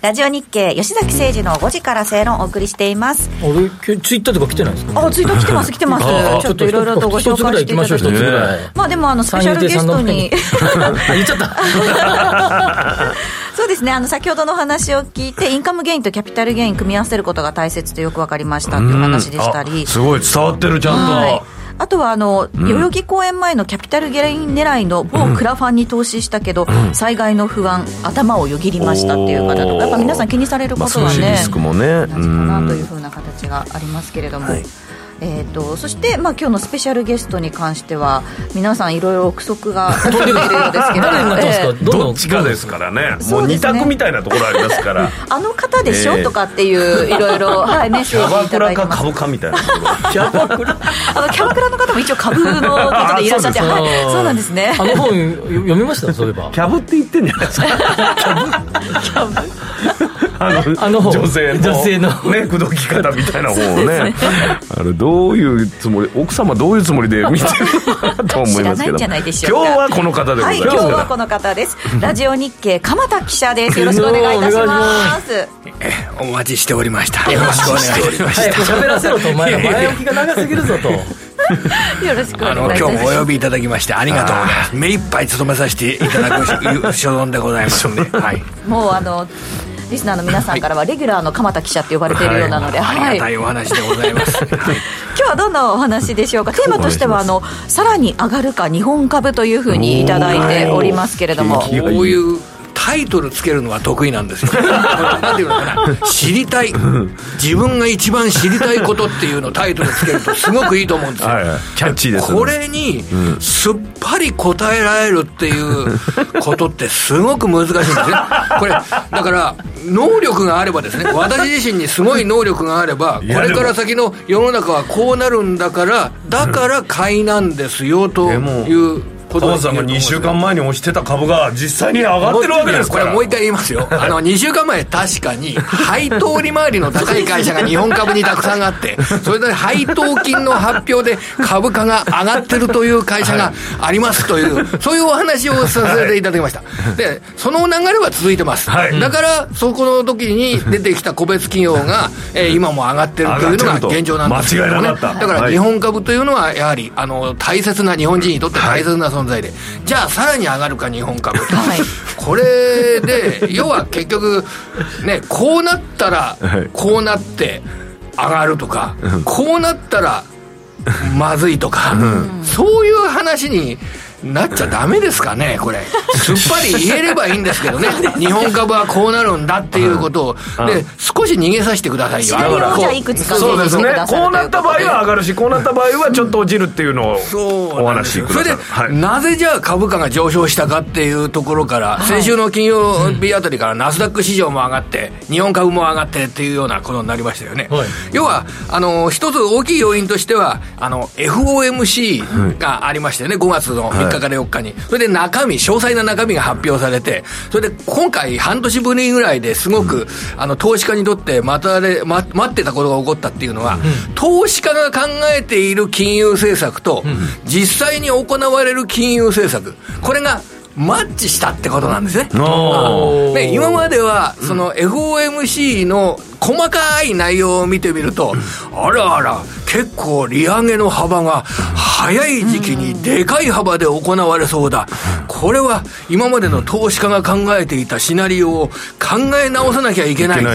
ラジオ日経吉崎誠二の5時から正論をお送りしています。俺ツイッターとか来てないですか？あツイート来てます来てます。ちょっといろいろとご紹介していただきましょう一つぐらい。まあでもあのスペシャルゲストに。あ 言っちゃった。そうですね。あの先ほどの話を聞いてインカムゲインとキャピタルゲイン組み合わせることが大切とよく分かりましたっていう話でしたり。あすごい。伝わってるちゃんと、はいあとはあの、代々木公演前のキャピタルゲイン狙いの某クラファンに投資したけど、災害の不安頭をよぎりましたっていう方とかやっぱ皆さん気にされることはまあ、リスクもね。同じかなというふうな形がありますけれども。えー、とそして、まあ、今日のスペシャルゲストに関しては皆さんいろいろ憶測が飛んでるようですけど誰になってますか、えーどっちかですからね。もそう二択みたいなところありますから。あの方でしょ、ええとかっていういろいろ、はい、メッキセージいャバクラかただいてます。株かみたいなところ。キャバクラ。あのキャバクラの方も一応株のことでいらっしゃってあはい。そうなんですね。あの本読みました？そういえば。キャブって言ってんじゃないですか。あのあの女性の女性の。ね口説き方みたいな本をね。あれどういうつもり奥様どういうつもりで見てるのかなと思いますけど今日はこの方でござはいいます、今日はこの方です。ラジオ日経鎌田記者です。よろしくお願いいたしまます。お待ちしておりました。よろしくお願いします。早く喋らせろとお前。ら前置きが長すぎるぞと。よろしくお願いいたします。今日もお呼びいただきましてありがとうございます。目いっぱい務めさせていただく所存でございますんで、はい。もうあのリスナーの皆さんからはレギュラーの鎌田記者って呼ばれているようなので、あはい。りがたいお話でございます。はい。今日はどんなお話でしょうか？テーマとしてはあのさらに上がるか日本株というふうにいただいておりますけれども。こういうタイトルつけるのが得意なんですよ。なんていうのかな、知りたい、自分が一番知りたいことっていうのをタイトルつけるとすごくいいと思うんですよ。はいはい。キャッチーですね。これにすっぱり答えられるっていうことってすごく難しいんですね。これ、だから、能力があればですね、私自身にすごい能力があれば、これから先の世の中はこうなるんだから、だから買いなんですよという浜田さんが2週間前に押してた株が実際に上がってるわけですから。これもう一回言いますよ。あの、2週間前確かに、配当利回りの高い会社が日本株にたくさんあって、それで配当金の発表で株価が上がってるという会社がありますという、そういうお話をさせていただきました。で、その流れは続いてます。はい。だから、そこの時に出てきた個別企業が、えー今も上がってるというのが現状なんですけど、ね、間違いなかった。だからはい。日本株というのは、やはり、あの、大切な、日本人にとって大切な存在で、じゃあ、さらに上がるか、日本株。はい。これで、要は結局、ね、こうなったらはい、こうなって上がるとか、こうなったらまずいとか、そういう話になっちゃダメですかね、これ。すっぱり言えればいいんですけどね、日本株はこうなるんだっていうことを、で、少し逃げさせてくださいよ。シナリオをじゃあいくつかそうですね。こうなった場合は上がるしこうなった場合はちょっと落ちるっていうのをお話しください。それで、はい。なぜじゃあ株価が上昇したかっていうところから、先週の金曜日あたりからナスダック市場も上がって、日本株も上がってっていうようなことになりましたよね。はい。要は、あの、一つ大きい要因としては、あの、FOMC がありましたよね、5月の3日から4日に。それで中身、詳細な中身が発表されて、それで今回半年ぶりぐらいですごく、あの、投資家にとって待たれ、ま、待ってたことが起こったっていうのは、投資家が考えている金融政策と、実際に行われる金融政策、これがマッチしたってことなんですね。おーで今までは、その FOMC の細かい内容を見てみると、あらあら、結構利上げの幅が早い時期にでかい幅で行われそうだ。これは今までの投資家が考えていたシナリオを考え直さなきゃいけないと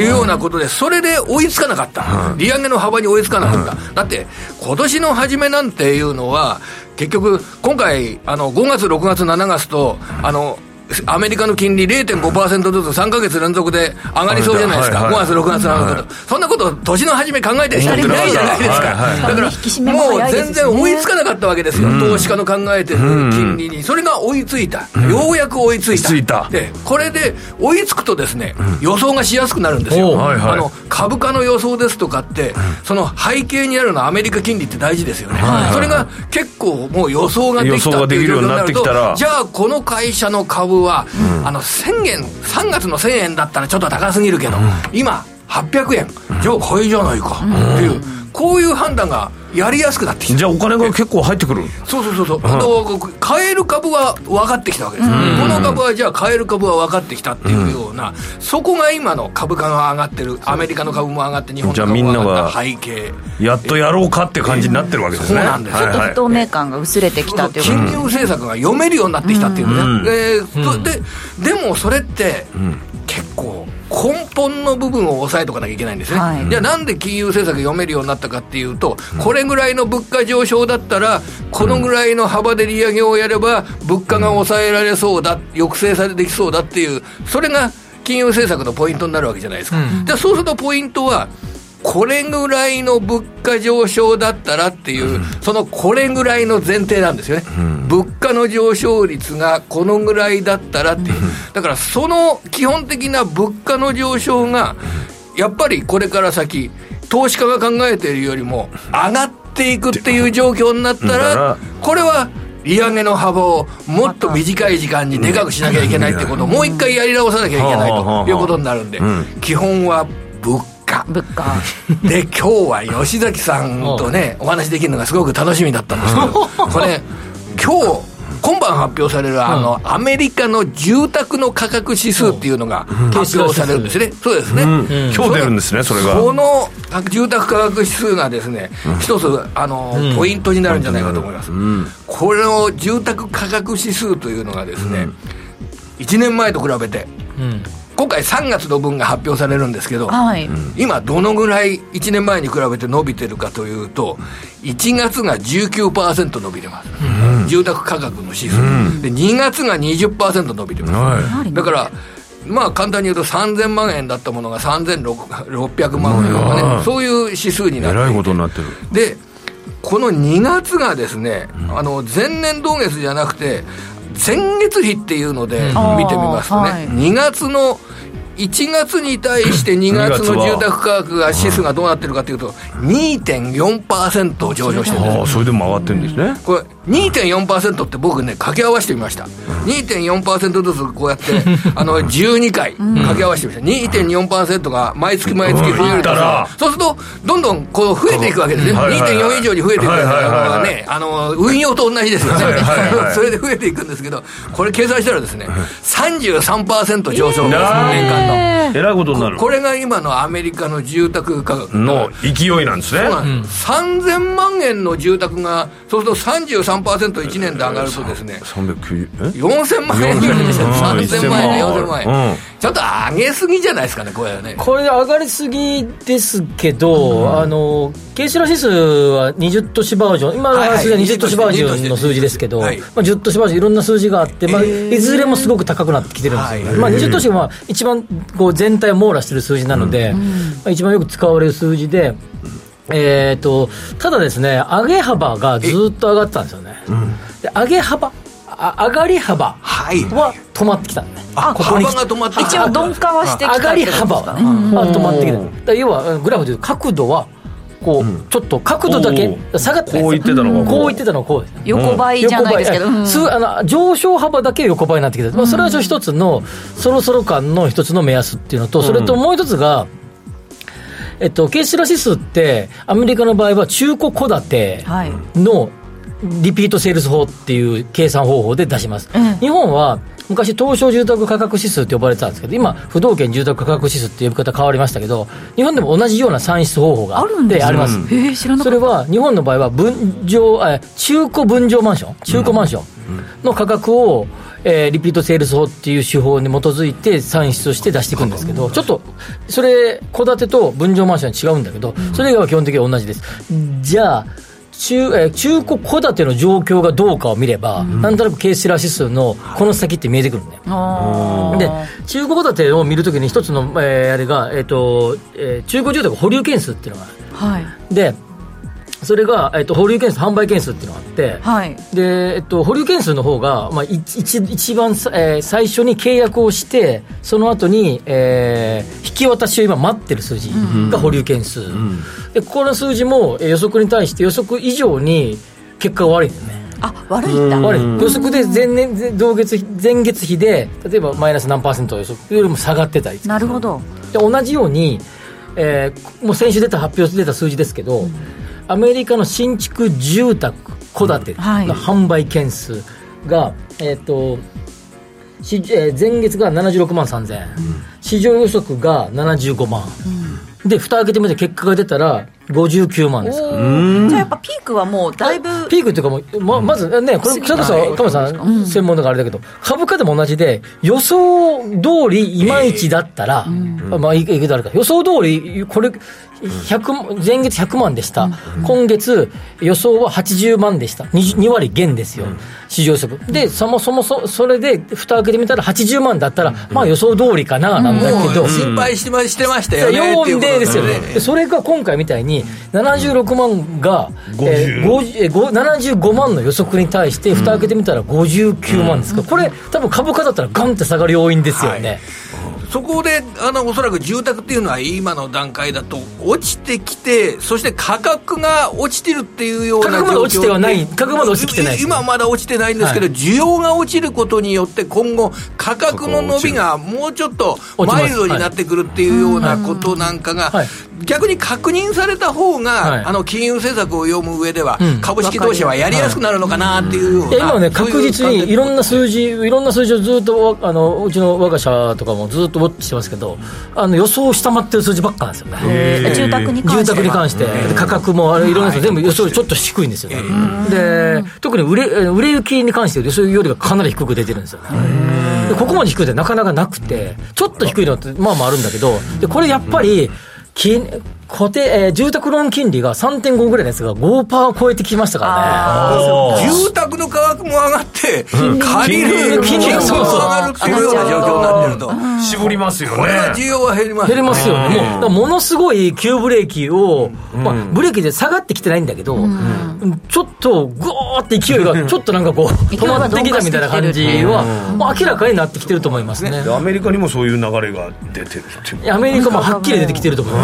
いうようなことで、それで追いつかなかった。利上げの幅に追いつかなかった。だって、今年の初めなんていうのは、結局、今回、あの、5月、6月、7月と、あの、アメリカの金利0.5%ずつ3ヶ月連続で上がりそうじゃないですか。はいはい5月、6月、7月と。そんなこと、年の初め考えてる人いないじゃないですか。はいはいだから、ももう全然追いつかなかったわけですよ。投資家の考えてる金利に。それが追いついた。ようやく追いついた。追いついたで、これで追いつくとですね、予想がしやすくなるんですよ。はいはいあの、株価の予想ですとかって、その背景にあるのはアメリカ金利って大事ですよね。それが結構もう予想ができた予想ができるようになってきたらじゃあこの会社の株は、あの、1000円、3月の1000円だったらちょっと高すぎるけど、今、800円、じゃあ買いじゃないか。っていう、こういう判断がやりやすくなってきた。じゃあお金が結構入ってくる。そうそうそうそう、あの買える株は分かってきたわけです、この株はじゃあ買える株は分かってきたっていうような、そこが今の株価が上がってる、アメリカの株も上がって、日本の株も上がった背景、やっとやろうかって感じになってるわけですね、そうなんですちょっと不透明感が薄れてきたという金融政策が読めるようになってきたっていうね、うん。えーそででもそれって、結構根本の部分を抑えとかなきゃいけないんですね、はい。じゃあなんで金融政策読めるようになったかっていうと、これぐらいの物価上昇だったらこのぐらいの幅で利上げをやれば物価が抑えられそうだ抑制されてきそうだっていうそれが金融政策のポイントになるわけじゃないですか、じゃあそうするとポイントはこれぐらいの物価上昇だったらっていう、そのこれぐらいの前提なんですよね、物価の上昇率がこのぐらいだったらっていう、だからその基本的な物価の上昇が、やっぱりこれから先、投資家が考えているよりも上がっていくっていう状況になったら、これは利上げの幅をもっと短い時間にでかくしなきゃいけないってことをもう一回やり直さなきゃいけないということになるんで、基本は物価。物価。で今日は吉崎さんとねお話できるのがすごく楽しみだったんですけど これ今日今晩発表されるあの、アメリカの住宅の価格指数っていうのが発表されるんですね、そうですね、今日出るんですねそれが。この住宅価格指数がですね、一つあの、ポイントになるんじゃないかと思います、これの住宅価格指数というのがですね、1年前と比べて、今回3月の分が発表されるんですけど、はい、今どのぐらい1年前に比べて伸びてるかというと1月が19%伸びてます、住宅価格の指数、で2月が20%伸びてます、だからまあ簡単に言うと3000万円だったものが3600万円とかね、そういう指数になってえらいことになってる。でこの2月がですね、あの前年同月じゃなくて前月比っていうので見てみますとね、はい。2月の1月に対して2月の住宅価格が指数がどうなってるかというと2.4%上昇してるんですああそれでも上がってるんですね。これ2.4%って僕ね掛け合わせてみました、2.4%ずつこうやって あの12回掛け合わせてみました、2.4%が毎月毎月増えるとうん。さそうするとどんどんこう増えていくわけですね、はいはいはい。2.4以上に増えていくわけですはいはいはいはい。ねあの運用と同じですよね、それで増えていくんですけどこれ計算したらですね33%上昇です、年間の。えらいことになる。これが今のアメリカの住宅価格の勢いなんですね。そうなんです、3000万円の住宅が、そうすると33%、1年で上がるとですね、390え？4000万円。ぐらいですよ、4000 3000万円、4000万円、うん。ちょっと上げすぎじゃないですかね、これはね。これ上がりすぎですけど、あのケーシラ指数は20都市バージョン、今の字は20都市バージョンの数字ですけど、はい。まあ、10都市バージョン、いろんな数字があって、まあ、いずれもすごく高くなってきてるんですよ、はい。まあ、20都市がまあ一番こう全体を網羅してる数字なので、まあ、一番よく使われる数字で。えー、とただですね、上げ幅がずっと上がってたんですよね、で上げ幅、あ上がり幅はい。は止まってきたんね、あここ幅が止まってき一応鈍化はしてきた上がり幅はね止まってきてるだ要はグラフでいう角度はこう、ちょっと角度だけお下がってこう言ってたのがこう言ってたのがこうです。横ばいじゃないですけど、うん。あの上昇幅だけ横ばいになってきてる、まあ、それは一つのそろそろ感の一つの目安っていうのとそれともう一つが、えっと、ケーシラ指数ってアメリカの場合は中古戸建てはい。のリピートセールス法っていう計算方法で出します、うん。日本は昔東証住宅価格指数って呼ばれてたんですけど今不動圏住宅価格指数って呼び方変わりましたけど日本でも同じような算出方法があるんであります、へえ知らなかった。それは日本の場合は分譲あ中古分譲マンション中古マンションの価格を、えーリピートセールス法っていう手法に基づいて算出して出していくんですけどちょっとそれ戸建てと分譲マンションは違うんだけどそれ以外は基本的には同じです。じゃあ中えー中古戸建ての状況がどうかを見れば、なんとなくケースラ指数のこの先って見えてくるんだよ、で中古戸建てを見るときに一つの、えーあれが、えーとえー中古住宅保留件数っていうのがある。はい。でそれが、えっと、保留件数販売件数っていうのがあって、はい。でえっと、保留件数の方が、まあ、い一一番さ、えー最初に契約をしてその後に、えー引き渡しを今待ってる数字が保留件数、でこの数字もえー予測に対して予測以上に結果が悪いんだよね。あ悪いんだ。悪い。予測で前年前同月比前月比で例えばマイナス何パーセント予測よりも下がってたりなるほど。で同じようにえーもう先週出た発表出た数字ですけど、アメリカの新築住宅戸建てのはい。販売件数が、えっ、としえー前月が76万3000、市場予測が75万、で蓋開けてみて結果が出たら59万ですから。じゃあやっぱピークはもうだいぶピークっていうかもう、ままずね、これ、それこそ、鎌さん、専門だからあれだけど、株価でも同じで、予想通りいまいちだったら、まあ、いいけどあるか、予想通り、これ、100前月100万でした、今月、予想は80万でした、2, 2割減ですよ、市場予測。で、そもそもそそれで、蓋開けてみたら80万だったら、まあ予想通りかな、なんだけど。もう心配してましてましたよねっていう4ことで。ですよね、でそれが今回みたいに、76万が、えー50えーご75万の予測に対して、蓋開けてみたら59万ですか。ら、これ、多分株価だったら、ガンって下がる要因ですよね。そこであのおそらく住宅っていうのは今の段階だと落ちてきてそして価格が落ちてるっていうような価格まで落ちてはない。価格まで落ちてきてない今はまだ落ちてないんですけど、はい。需要が落ちることによって今後価格の伸びがもうちょっとマイルドになってくるっていうようなことなんかが、はい逆に確認された方が、はい。あの金融政策を読む上では、うん。株式投資はやりやすくなるのかなっていうような、いや今はね、そういう確実にいろんな数字、いろんな数字をずっとあのうちの我が社とかもずっとウォッチしてますけど、あの予想を下回ってる数字ばっかなんですよね。住宅に関しては。住宅に関して、で価格もあれいろんな人全部予想よりちょっと低いんですよね、で特に売れ売れ行きに関して予想よりがかなり低く出てるんですよね、でここまで低いってなかなかなくて、ちょっと低いのってまあまああるんだけど、でこれやっぱり、金固定、えー住宅ローン金利が3.5ぐらいのやつが5%を超えてきましたからね。住宅の価格も上がって、借りる金利も上がるっていうような状況になってると。絞りますよね。これは需要は減ります減りますよね、もうものすごい急ブレーキを、まあ、ブレーキで下がってきてないんだけど、ちょっとぐーって勢いが、ちょっとなんかこう、止まってきたみたいな感じは、まあ、明らかになってきてると思いますね。でアメリカにもそういう流れが出てるっていうアメリカもはっきり出てきてると思います。ね。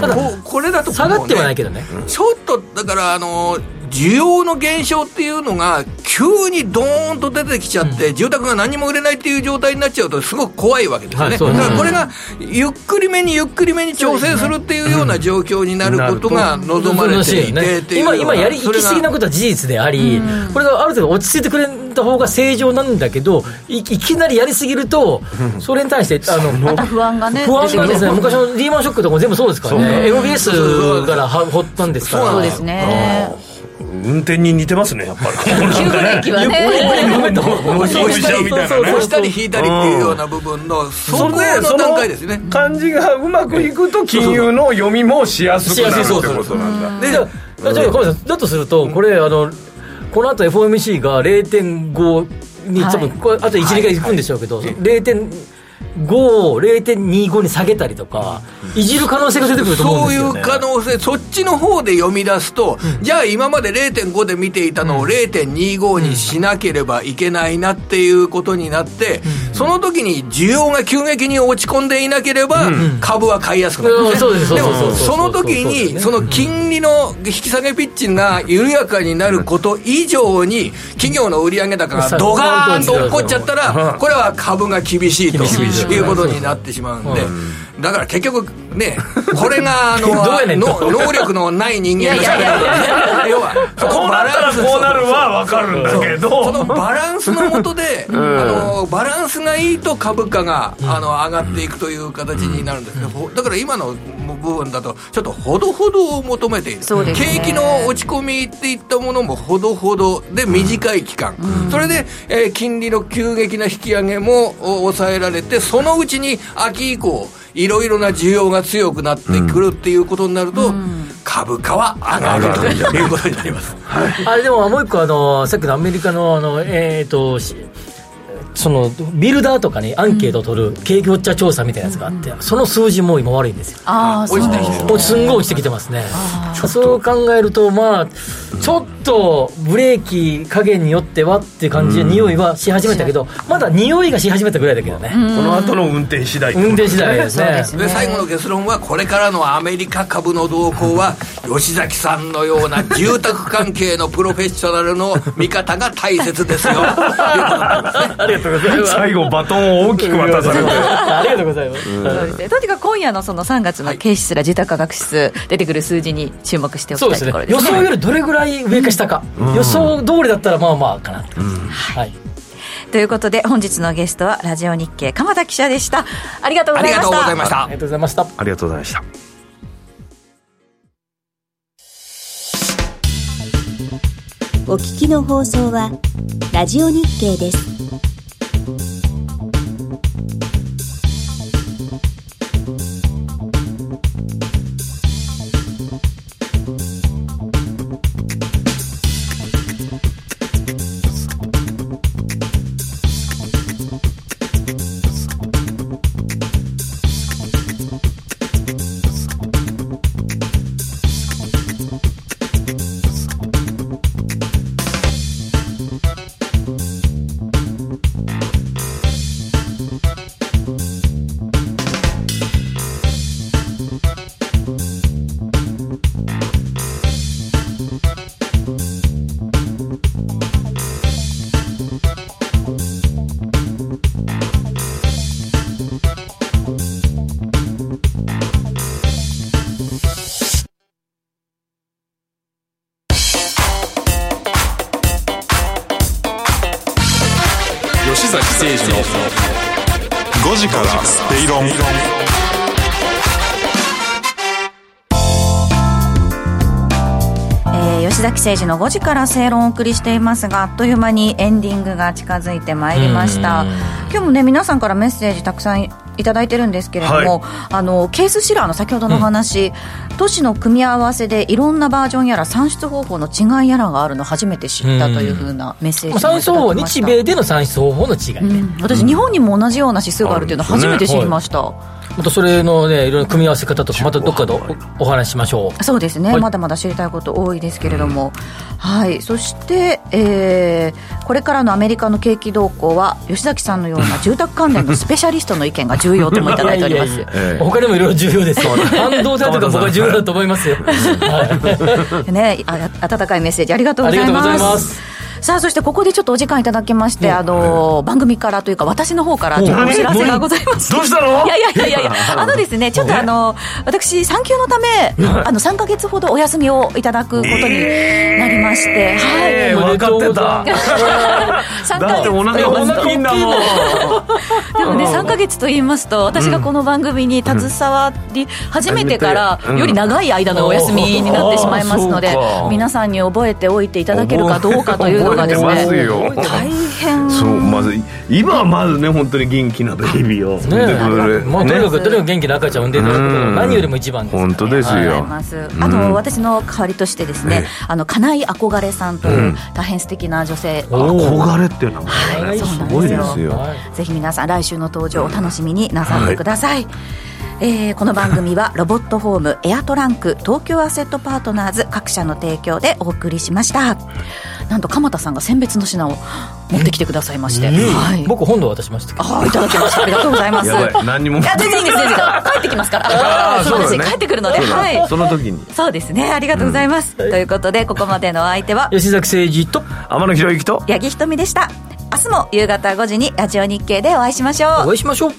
ただ、ここれだと下がってはないけどね。ちょっとだからあの需要の減少っていうのが急にドーンと出てきちゃって、住宅が何も売れないっていう状態になっちゃうとすごく怖いわけですよね、はいだからこれがゆっくりめにゆっくりめに調整するっていうような状況になることが望まれていてっていうような今、今やり行き過ぎなことは事実であり、これがある程度落ち着いてくれた方が正常なんだけど、いいきなりやりすぎると、それに対して、あの、また不安がね不安がですね、昔のリーマンショックとかも全部そうですからね、MBS からは発端ですから。そうです。ね運転に似てますねやっぱり。急ブレーキはね。押したりみたいなね押したり引いたりっていうような部分のそこの段階ですね感じがうまくいくと金融の読みもしやすくなるってことなんだ。でじゃあ、じさんだとすると、これ、あの、この後 FOMC が0.5に、はい多分これあと1、2回行くんでしょうけど、0.5を0.25に下げたりとか、いじる可能性が出てくると思うんそういですよ、ね。う可能性、そっちの方で読み出すと、じゃあ今まで0.5で見ていたのを0.25にしなければいけないなっていうことになって、その時に需要が急激に落ち込んでいなければ、株は買いやすくなる。んですねでもその時に、その金利の引き下げピッチが緩やかになること以上に、企業の売上高がドガーンと落っこっちゃったら、これは株が厳しいということになってしまうんで、だから結局ね、これがあの どうやねんと。の能力のない人間がいやいやいや。要は、そこうなったらこうなるは分かるんだけど。そのバランスのもとで、あのバランスがいいと株価が、あの上がっていくという形になるんですね、ほだから今の部分だとちょっとほどほどを求めている、ね。景気の落ち込みっていったものもほどほどで短い期間、それで、えー金利の急激な引き上げもお抑えられてそのうちに秋以降いろいろな需要が強くなってくるっていうことになると、株価は上がるということになります。あれでももう一個あの、さっきのアメリカのあの、えー、とそのビルダーとかにアンケートを取る景気ウォッチャー調査みたいなやつがあって、その数字も今悪いんですよ。ああそう落ちてきてる。落ちすんごい落ちてきてますね。そう考えると、まあ、ちょっとブレーキ加減によってはっていう感じで匂いはし始めたけど、まだ匂いがし始めたぐらいだけどね。この後の運転次第運転次第ですね。ですね。で最後の結論はこれからのアメリカ株の動向は吉崎さんのような住宅関係のプロフェッショナルの見方が大切ですよ。ということになりますとうございます。最後バトンを大きく渡されて。ありがとうございます、とにかく今夜のその3月の経費すら住宅価格指数出てくる数字に注目しておきたいところです予想よりどれぐらい上か下か、予想通りだったらまあまあかなって感じです、はい。ということで本日のゲストはラジオ日経鎌田記者でした。ありがとうごありざいましたがとうございました。ありがとうございました。ありがとうございました。お聞きの放送はラジオ日経です。えー吉崎誠二の5時から正論をお送りしていますがあっという間にエンディングが近づいてまいりました。今日もね皆さんからメッセージたくさんいただいてるんですけれども、あのケースシラーの先ほどのお話、都市の組み合わせでいろんなバージョンやら算出方法の違いやらがあるの初めて知ったというふうなメッセージ算出方法日米での算出方法の違いで、うん。私、日本にも同じような指数があるっていうのは初めて知りました、またそれのねいろいろ組み合わせ方とかまたどっかでおお話ししましょう。そうですね、はい。まだまだ知りたいこと多いですけれども、はい、そして、えーこれからのアメリカの景気動向は吉崎さんのような住宅関連のスペシャリストの意見が重要ともいただいております。他にもいろいろ重要ですよ。半導体とか僕は重要だと思いますよ、はい。ね、あ温かいメッセージありがとうございますさあそしてここでちょっとお時間いただきまして、あの番組からというか私の方からちょっとお知らせがございます。どうしたの？いやいやいやいやいやあのですねちょっとあの私産休のためあの3か月ほどお休みをいただくことになりまして、えー分 かってた。3だってお腹大きいんだもん。でもね3か月と言いますと私がこの番組に携わり始めてからうん。より長い間のお休みになってしまいますので皆さんに覚えておいていただけるかどうかというのがです覚えてますねよ。大変そうまず今はまずね本当に元気なベイビーを。産んでくれるもうとにかくとにかく元気な赤ちゃんを産んでいただくことがうん。何よりも一番です本当ですよ。あの、私の代わりとしてですね、あの金井憧れさんという大変素敵な女性、憧れっていうのははいすごいですよ。はい。ぜひ皆さん来週の登場お楽しみになさってください、えーこの番組はロボットホームエアトランク東京アセットパートナーズ各社の提供でお送りしました。なんと鎌田さんが選別の品を持ってきてくださいまして、はい、僕本土渡しましたけど。あーいただきました。ありがとうございます。やばい。何にも。いや全然いいです全然帰ってきますから。そうだね。帰ってくるので。はい。その時に。そうですね。ありがとうございます、ということでここまでのお相手は吉崎誠二と天野博之と八木ひとみでした。明日も夕方5時にラジオ日経でお会いしましょう。お会いしましょう